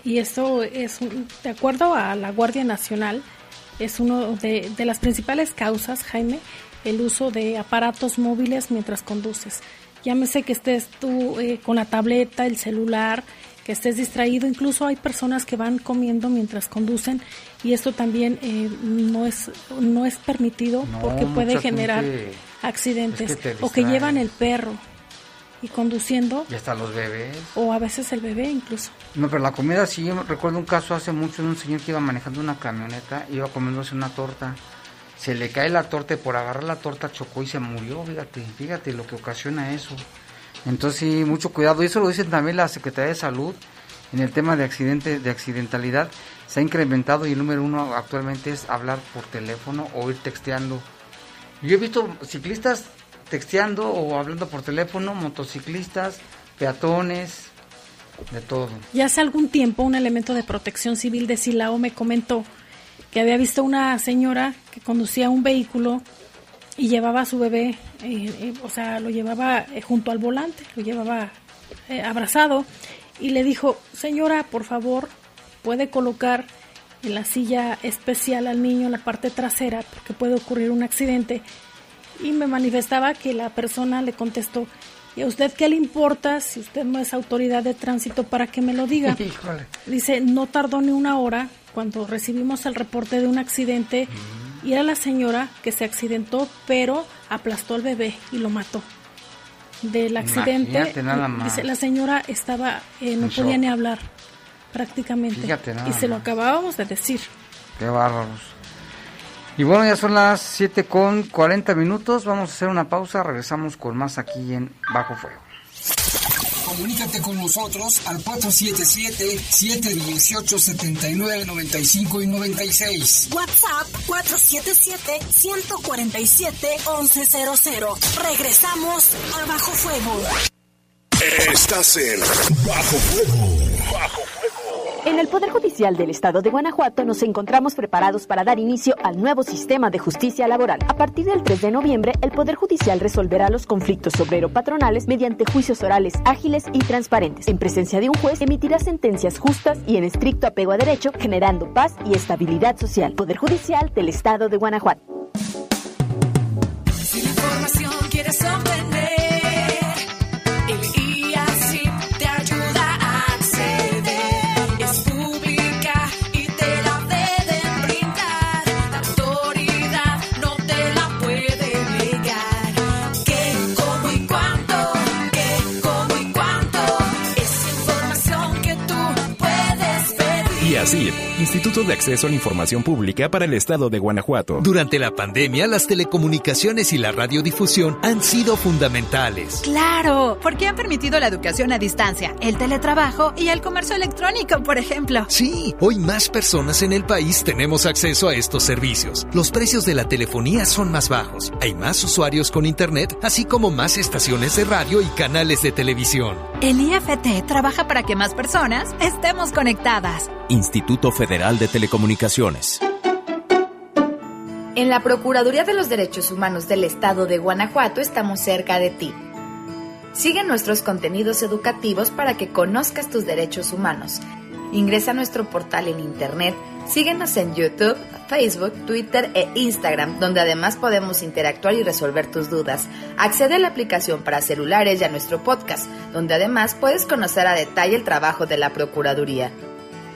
Y esto es, de acuerdo a la Guardia Nacional, es uno de, de las principales causas, Jaime, el uso de aparatos móviles mientras conduces. Llámese que estés tú eh, con la tableta, el celular, que estés distraído. Incluso hay personas que van comiendo mientras conducen y esto también eh, no es no es permitido
No,
porque puede generar
gente-
accidentes
es que te
o que llevan el perro y conduciendo
Y hasta los bebés.
o a veces el bebé incluso.
No, pero la comida sí, yo recuerdo un caso hace mucho de un señor que iba manejando una camioneta, iba comiéndose una torta, se le cae la torta y por agarrar la torta chocó y se murió, fíjate, fíjate lo que ocasiona eso. Entonces sí, mucho cuidado, y eso lo dicen también la Secretaría de Salud, en el tema de accidente, de accidentalidad, se ha incrementado y el número uno actualmente es hablar por teléfono o ir texteando. Yo he visto ciclistas texteando o hablando por teléfono, motociclistas, peatones, De todo.
Y hace algún tiempo un elemento de protección civil de Silao me comentó que había visto una señora que conducía un vehículo y llevaba a su bebé, eh, eh, o sea, lo llevaba eh, junto al volante, lo llevaba abrazado y le dijo, señora, por favor, puede colocar en la silla especial al niño en la parte trasera porque puede ocurrir un accidente. Y me manifestaba que la persona le contestó, ¿y a usted qué le importa si usted no es autoridad de tránsito para que me lo diga?
Híjole.
Dice, no tardó ni una hora cuando recibimos el reporte de un accidente y era la señora que se accidentó, pero aplastó al bebé y lo mató. Del accidente,
nada más.
dice, la señora estaba, eh, no podía ni hablar prácticamente.
Fíjate nada
y se lo acabábamos de decir.
Qué bárbaros. Y bueno, ya son las 7 con 40 minutos. Vamos a hacer una pausa. Regresamos con más aquí en Bajo Fuego.
Comunícate con nosotros al 477-718-7995 y 96.
WhatsApp 477-147-1100. Regresamos a Bajo Fuego.
Estás en Bajo Fuego. Bajo
En el Poder Judicial del Estado de Guanajuato nos encontramos preparados para dar inicio al nuevo sistema de justicia laboral. A partir del 3 de noviembre, el Poder Judicial resolverá los conflictos obrero-patronales mediante juicios orales ágiles y transparentes. En presencia de un juez, emitirá sentencias justas y en estricto apego a derecho, generando paz y estabilidad social. Poder Judicial del Estado de Guanajuato.
Si la información
Brasil. Instituto de Acceso a la Información Pública para el Estado de Guanajuato.
Durante la pandemia, las telecomunicaciones y la radiodifusión han sido fundamentales.
Claro, porque han permitido la educación a distancia, el teletrabajo y el comercio electrónico, por ejemplo.
Sí, hoy más personas en el país tenemos acceso a estos servicios. Los precios de la telefonía son más bajos, hay más usuarios con internet, así como más estaciones de radio y canales de televisión.
El IFT trabaja para que más personas estemos conectadas.
Instituto Federal de Telecomunicaciones.
En la Procuraduría de los Derechos Humanos del Estado de Guanajuato estamos cerca de ti. Sigue nuestros contenidos educativos para que conozcas tus derechos humanos. Ingresa a nuestro portal en internet, síguenos en YouTube, Facebook, Twitter e Instagram, donde además podemos interactuar y resolver tus dudas. Accede a la aplicación para celulares y a nuestro podcast, donde además puedes conocer a detalle el trabajo de la Procuraduría.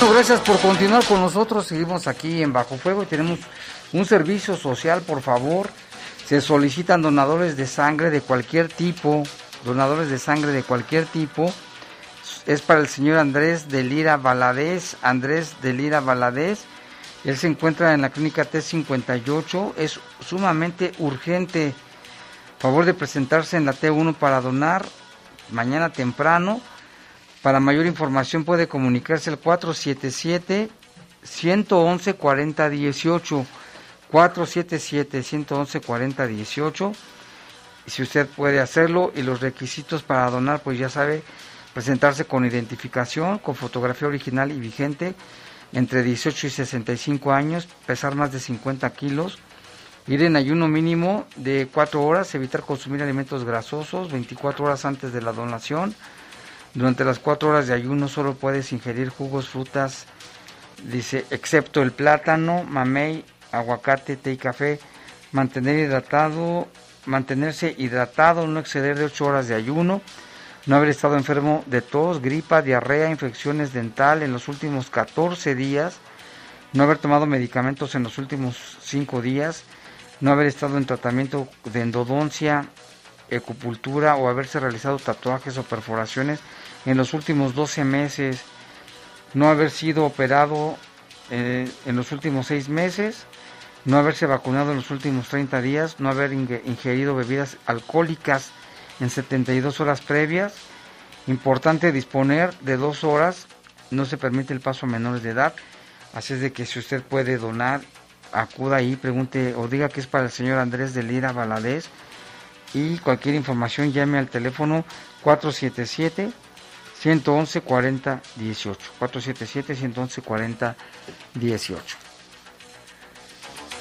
Bueno, gracias por continuar con nosotros. Seguimos aquí en Bajo Fuego y tenemos un servicio social, por favor. Se solicitan donadores de sangre de cualquier tipo, donadores de sangre de cualquier tipo. Es para el señor Andrés de Lira Valadez. Andrés de Lira Valadez. Él se encuentra en la clínica T58. Es sumamente urgente. Favor de presentarse en la T1 para donar mañana temprano. Para mayor información puede comunicarse al 477 111 40 18 477 111 40 18 si usted puede hacerlo y los requisitos para donar pues ya sabe presentarse con identificación con fotografía original y vigente entre 18 y 65 años pesar más de 50 kilos ir en ayuno mínimo de 4 horas evitar consumir alimentos grasosos 24 horas antes de la donación Durante las cuatro horas de ayuno solo puedes ingerir jugos, frutas, dice, excepto el plátano, mamey, aguacate, té y café. Mantener hidratado, mantenerse hidratado, no exceder de ocho horas de ayuno. No haber estado enfermo de tos, gripa, diarrea, infecciones dental en los últimos 14 días. No haber tomado medicamentos en los últimos 5 días. No haber estado en tratamiento de endodoncia, acupuntura o haberse realizado tatuajes o perforaciones en los últimos 12 meses, no haber sido operado eh, en los últimos 6 meses, no haberse vacunado en los últimos 30 días, no haber inge- ingerido bebidas alcohólicas en 72 horas previas. Importante disponer de dos horas, no se permite el paso a menores de edad, así es de que si usted puede donar, acuda ahí, pregunte o diga que es para el señor Andrés de Lira Valadez y cualquier información llame al teléfono 477 111 40 18 477 111 40 18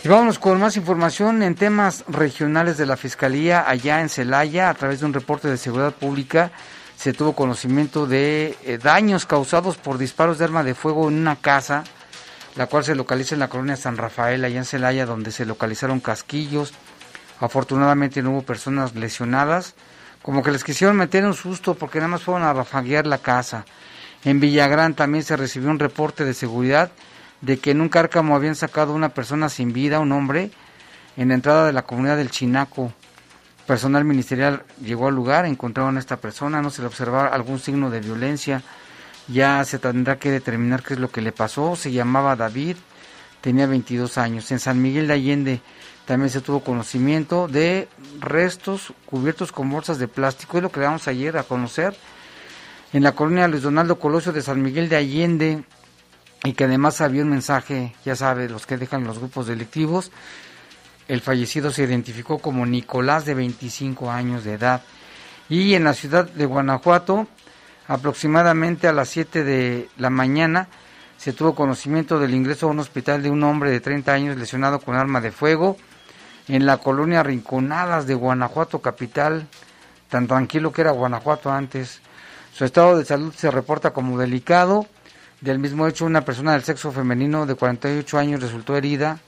y vámonos con más información en temas regionales de la Fiscalía allá en Celaya. A través de un reporte de seguridad pública se tuvo conocimiento de eh, daños causados por disparos de arma de fuego en una casa la cual se localiza en la colonia San Rafael allá en Celaya donde se localizaron casquillos. Afortunadamente no hubo personas lesionadas, como que les quisieron meter un susto porque nada más fueron a rafaguear la casa. En Villagrán también se recibió un reporte de seguridad de que en un cárcamo habían sacado una persona sin vida, un hombre, en la entrada de la comunidad del Chinaco. Personal ministerial llegó al lugar, encontraron a esta persona, no se le observaba algún signo de violencia. Ya se tendrá que determinar qué es lo que le pasó. Se llamaba David, tenía 22 años. En San Miguel de Allende también se tuvo conocimiento de restos cubiertos con bolsas de plástico, es lo que damos ayer a conocer. En la colonia Luis Donaldo Colosio de San Miguel de Allende, y que además había un mensaje, ya sabe, los que dejan los grupos delictivos. El fallecido se identificó como Nicolás, de 25 años de edad. Y en la ciudad de Guanajuato, aproximadamente a las 7 de la mañana, se tuvo conocimiento del ingreso a un hospital de un hombre de 30 años lesionado con arma de fuego en la colonia Rinconadas de Guanajuato capital, tan tranquilo que era Guanajuato antes. Su estado de salud se reporta como delicado. Del mismo hecho, una persona del sexo femenino de 48 años resultó herida,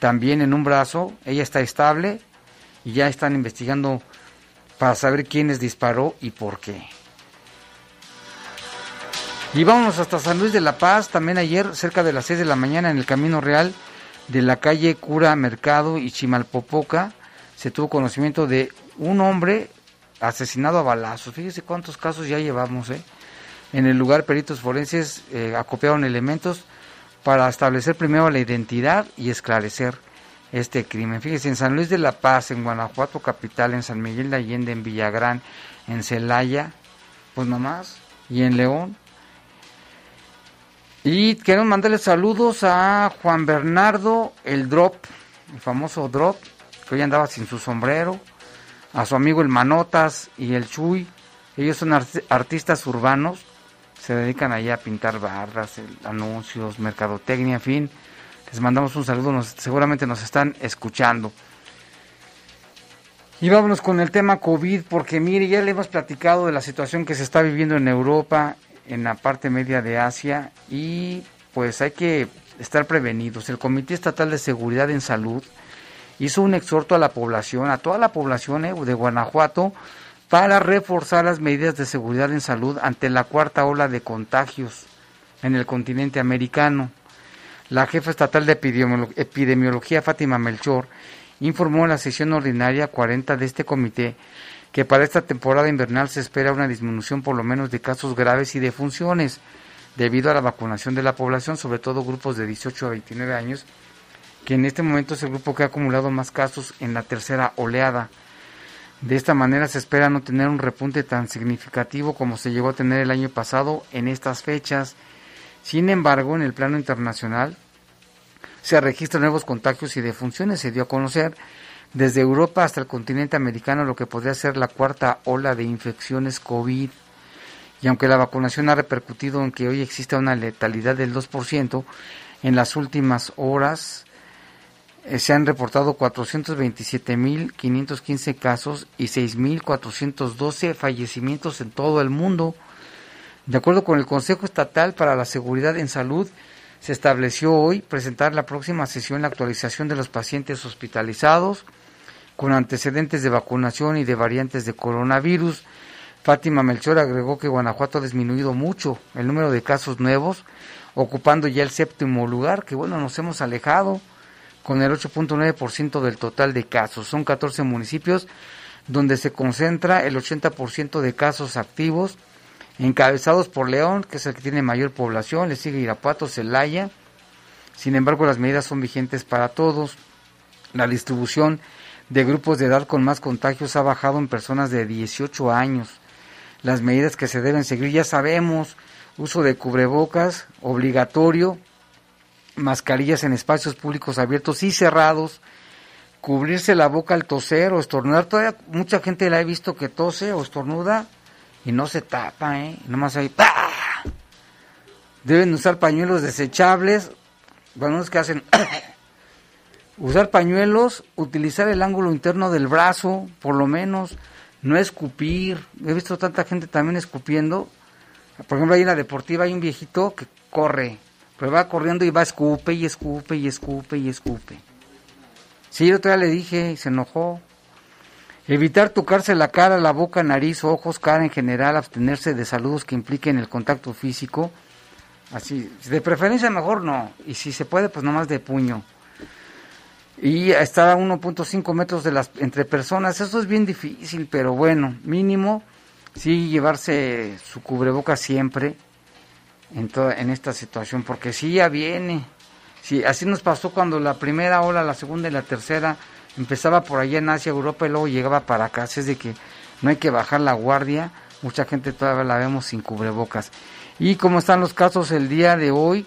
también en un brazo. Ella está estable y ya están investigando para saber quiénes disparó y por qué. Y vámonos hasta San Luis de la Paz, también ayer, cerca de las 6 de la mañana, en el Camino Real de la calle Cura Mercado y Chimalpopoca, se tuvo conocimiento de un hombre asesinado a balazos. Fíjese cuántos casos ya llevamos, ¿eh? En el lugar, peritos forenses eh, acopiaron elementos para establecer primero la identidad y esclarecer este crimen. Fíjese, en San Luis de la Paz, en Guanajuato capital, en San Miguel de Allende, en Villagrán, en Celaya, pues nomás, y en León. Y queremos mandarle saludos a Juan Bernardo, el Drop, el famoso Drop, que hoy andaba sin su sombrero, a su amigo el Manotas y el Chuy. Ellos son arti- artistas urbanos, se dedican allá a pintar barras, anuncios, mercadotecnia, en fin. Les mandamos un saludo, seguramente nos están escuchando. Y vámonos con el tema COVID, porque mire, ya le hemos platicado de la situación que se está viviendo en Europa, en la parte media de Asia, y pues hay que estar prevenidos. El Comité Estatal de Seguridad en Salud hizo un exhorto a la población, a toda la población eh, de Guanajuato, para reforzar las medidas de seguridad en salud ante la cuarta ola de contagios en el continente americano. La jefa estatal de epidemiolo- epidemiología, Fátima Melchor, informó en la sesión ordinaria 40 de este comité que para esta temporada invernal se espera una disminución por lo menos de casos graves y de funciones debido a la vacunación de la población, sobre todo grupos de 18 a 29 años, que en este momento es el grupo que ha acumulado más casos en la tercera oleada. De esta manera se espera no tener un repunte tan significativo como se llegó a tener el año pasado en estas fechas. Sin embargo, en el plano internacional se registran nuevos contagios y defunciones. Se dio a conocer desde Europa hasta el continente americano lo que podría ser la cuarta ola de infecciones COVID. Y aunque la vacunación ha repercutido en que hoy exista una letalidad del 2%, en las últimas horas eh, se han reportado 427.515 casos y 6.412 fallecimientos en todo el mundo. De acuerdo con el Consejo Estatal para la Seguridad en Salud, se estableció hoy presentar la próxima sesión la actualización de los pacientes hospitalizados con antecedentes de vacunación y de variantes de coronavirus. Fátima Melchor agregó que Guanajuato ha disminuido mucho el número de casos nuevos, ocupando ya el séptimo lugar, que bueno, nos hemos alejado con el 8.9% del total de casos. Son 14 municipios donde se concentra el 80% de casos activos, encabezados por León, que es el que tiene mayor población, le sigue Irapuato, Celaya. Sin embargo, las medidas son vigentes para todos. La distribución de grupos de edad con más contagios ha bajado en personas de 18 años. Las medidas que se deben seguir ya sabemos, uso de cubrebocas obligatorio, mascarillas en espacios públicos abiertos y cerrados, cubrirse la boca al toser o estornudar. Todavía mucha gente la he visto que tose o estornuda y no se tapa, ¿eh? Nomás ahí, ¡pah! Deben usar pañuelos desechables, bueno, es que hacen... usar pañuelos, utilizar el ángulo interno del brazo, por lo menos, no escupir. He visto tanta gente también escupiendo. Por ejemplo, ahí en la deportiva hay un viejito que corre, pero va corriendo y va escupe y escupe y escupe y escupe. Sí, yo día le dije y se enojó. Evitar tocarse la cara, la boca, nariz, ojos, cara en general, abstenerse de saludos que impliquen el contacto físico. Así, de preferencia mejor no, y si se puede, pues nomás de puño. Y estar a 1.5 metros de las, entre personas, eso es bien difícil, pero bueno, mínimo, sí llevarse su cubreboca siempre en, toda, en esta situación, porque sí ya viene. Sí, así nos pasó cuando la primera ola, la segunda y la tercera empezaba por allá en Asia, Europa y luego llegaba para acá. Así es de que no hay que bajar la guardia. Mucha gente todavía la vemos sin cubrebocas. Y como están los casos el día de hoy,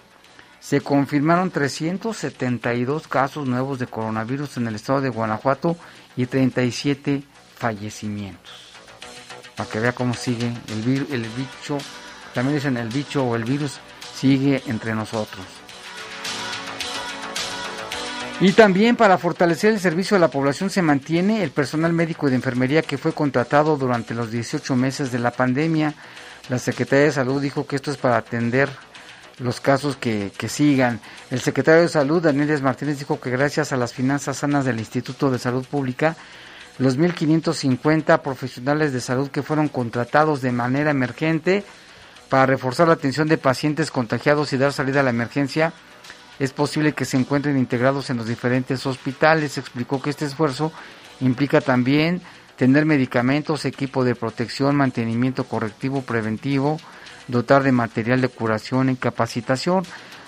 se confirmaron 372 casos nuevos de coronavirus en el estado de Guanajuato y 37 fallecimientos. Para que vea cómo sigue el, el bicho, también dicen el bicho o el virus sigue entre nosotros. Y también para fortalecer el servicio a la población se mantiene el personal médico y de enfermería que fue contratado durante los 18 meses de la pandemia. La Secretaría de Salud dijo que esto es para atender los casos que, que, sigan. El secretario de Salud, Daniel Martínez, dijo que gracias a las finanzas sanas del Instituto de Salud Pública, los 1.550 profesionales de salud que fueron contratados de manera emergente para reforzar la atención de pacientes contagiados y dar salida a la emergencia, es posible que se encuentren integrados en los diferentes hospitales. Explicó que este esfuerzo implica también tener medicamentos, equipo de protección, mantenimiento correctivo, preventivo, dotar de material de curación y capacitación.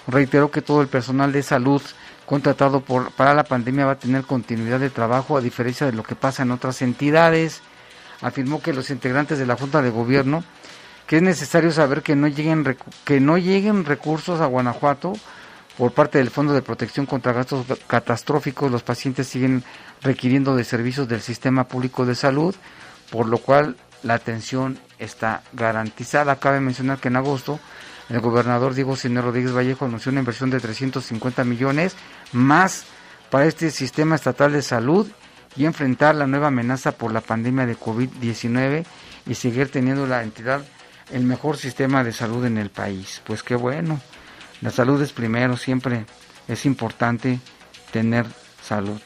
Reiteró que todo el personal de salud contratado por, para la pandemia va a tener continuidad de trabajo a diferencia de lo que pasa en otras entidades. Afirmó que los integrantes de la Junta de Gobierno que es necesario saber que no lleguen que no lleguen recursos a Guanajuato por parte del Fondo de Protección contra Gastos Catastróficos, los pacientes siguen requiriendo de servicios del sistema público de salud, por lo cual la atención está garantizada. Cabe mencionar que en agosto el gobernador Diego Sinero Rodríguez Vallejo anunció una inversión de 350 millones más para este sistema estatal de salud y enfrentar la nueva amenaza por la pandemia de COVID-19 y seguir teniendo la entidad el mejor sistema de salud en el país. Pues qué bueno. La salud es primero, siempre es importante tener salud.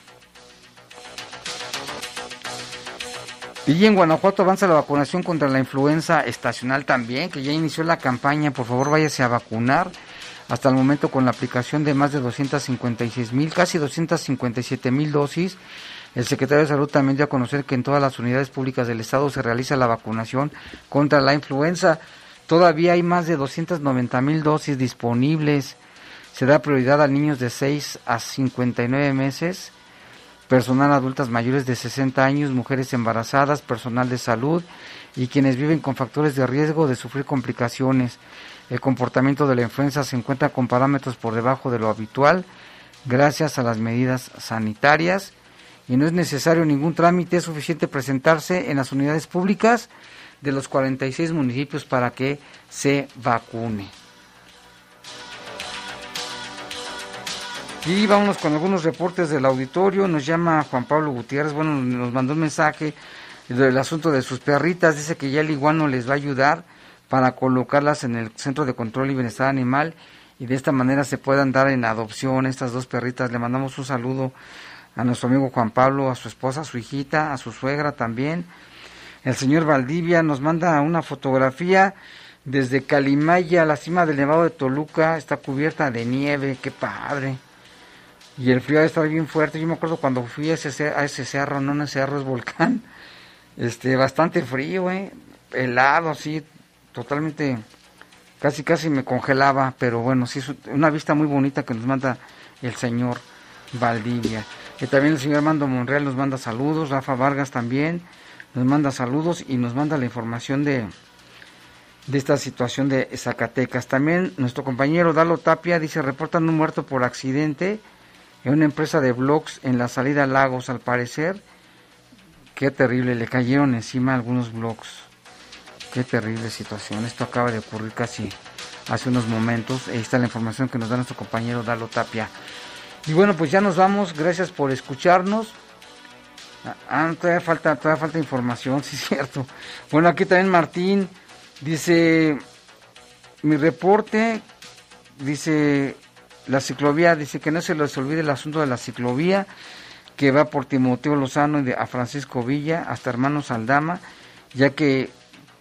Y en Guanajuato avanza la vacunación contra la influenza estacional también, que ya inició la campaña. Por favor, váyase a vacunar. Hasta el momento con la aplicación de más de 256 mil, casi 257 mil dosis. El secretario de Salud también dio a conocer que en todas las unidades públicas del Estado se realiza la vacunación contra la influenza. Todavía hay más de 290 mil dosis disponibles. Se da prioridad a niños de 6 a 59 meses, personal adultas mayores de 60 años, mujeres embarazadas, personal de salud y quienes viven con factores de riesgo de sufrir complicaciones. El comportamiento de la influenza se encuentra con parámetros por debajo de lo habitual gracias a las medidas sanitarias y no es necesario ningún trámite, es suficiente presentarse en las unidades públicas de los 46 municipios para que se vacune. Y vámonos con algunos reportes del auditorio. Nos llama Juan Pablo Gutiérrez, bueno, nos mandó un mensaje del asunto de sus perritas. Dice que ya el iguano les va a ayudar para colocarlas en el Centro de Control y Bienestar Animal y de esta manera se puedan dar en adopción estas dos perritas. Le mandamos un saludo a nuestro amigo Juan Pablo, a su esposa, a su hijita, a su suegra también. El señor Valdivia nos manda una fotografía desde Calimaya, la cima del Nevado de Toluca, está cubierta de nieve, qué padre. Y el frío está bien fuerte. Yo me acuerdo cuando fui a ese, a ese cerro, no, no ese cerro es volcán. Este, bastante frío, eh, helado, así, totalmente, casi casi me congelaba, pero bueno, sí es una vista muy bonita que nos manda el señor Valdivia. Y también el señor Armando Monreal nos manda saludos, Rafa Vargas también nos manda saludos y nos manda la información de, de esta situación de Zacatecas. También nuestro compañero Dalo Tapia dice, reportan un muerto por accidente en una empresa de blogs en la salida a Lagos, al parecer. Qué terrible, le cayeron encima algunos blogs. Qué terrible situación. Esto acaba de ocurrir casi hace unos momentos. Ahí está la información que nos da nuestro compañero Dalo Tapia. Y bueno, pues ya nos vamos. Gracias por escucharnos. Ah, todavía falta, todavía falta información, sí cierto. Bueno, aquí también Martín dice, mi reporte, dice, la ciclovía, dice que no se les olvide el asunto de la ciclovía, que va por Timoteo Lozano y a Francisco Villa hasta Hermanos Aldama, ya que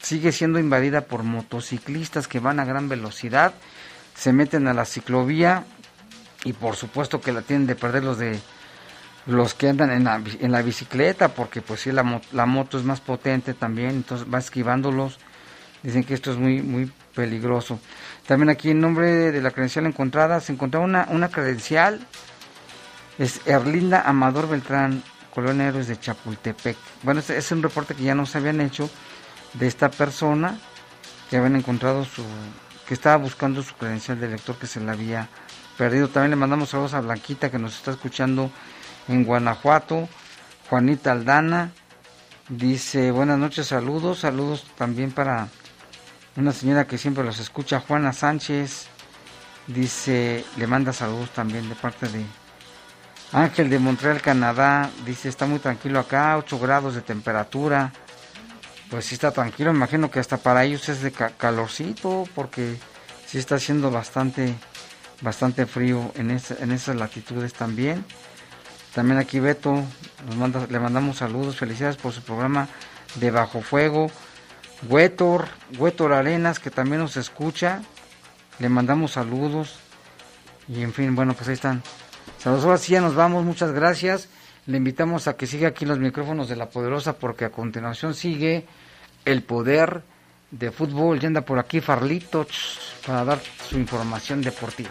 sigue siendo invadida por motociclistas que van a gran velocidad, se meten a la ciclovía y por supuesto que la tienen de perder los de los que andan en la, en la bicicleta, porque pues sí, la, la moto es más potente también, entonces va esquivándolos. Dicen que esto es muy, muy peligroso. También aquí en nombre de la credencial encontrada, se encontró una, una credencial, es Erlinda Amador Beltrán, Colonia Héroes de Chapultepec. Bueno, este es un reporte que ya nos habían hecho de esta persona, que habían encontrado su, que estaba buscando su credencial de lector que se la había perdido. También le mandamos saludos a Blanquita que nos está escuchando en Guanajuato. Juanita Aldana dice buenas noches, saludos, saludos también para una señora que siempre los escucha, Juana Sánchez. Dice, le manda saludos también de parte de Ángel de Montreal, Canadá. Dice, está muy tranquilo acá, 8 grados de temperatura. Pues sí está tranquilo, imagino que hasta para ellos es de ca- calorcito, porque sí está haciendo bastante, bastante frío en, esa- en esas latitudes también. También aquí Beto, le mandamos saludos, felicidades por su programa de Bajo Fuego. Huetor, Huetor Arenas, que también nos escucha, le mandamos saludos. Y en fin, bueno, pues ahí están. Saludos, ahora sí ya nos vamos, muchas gracias. Le invitamos a que siga aquí los micrófonos de La Poderosa, porque a continuación sigue el poder de fútbol. Ya anda por aquí Farlito ch, para dar su información deportiva.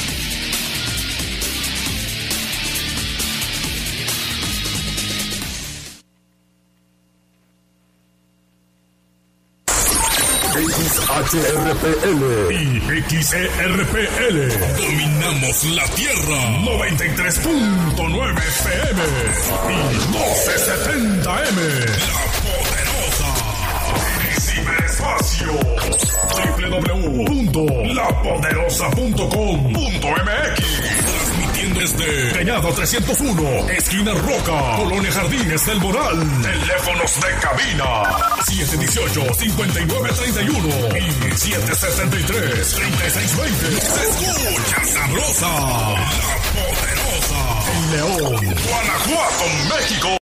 XHRPL y XERPL. Dominamos la Tierra. 93.9 FM y 1270M. La Poderosa. En ciberespacio. www.lapoderosa.com.mx Desde Peñado 301, esquina Roca, Colonia Jardines del Moral. Teléfonos de cabina 718-5931 y 773-3620. Se escucha sabrosa, la poderosa. En León, Guanajuato, México.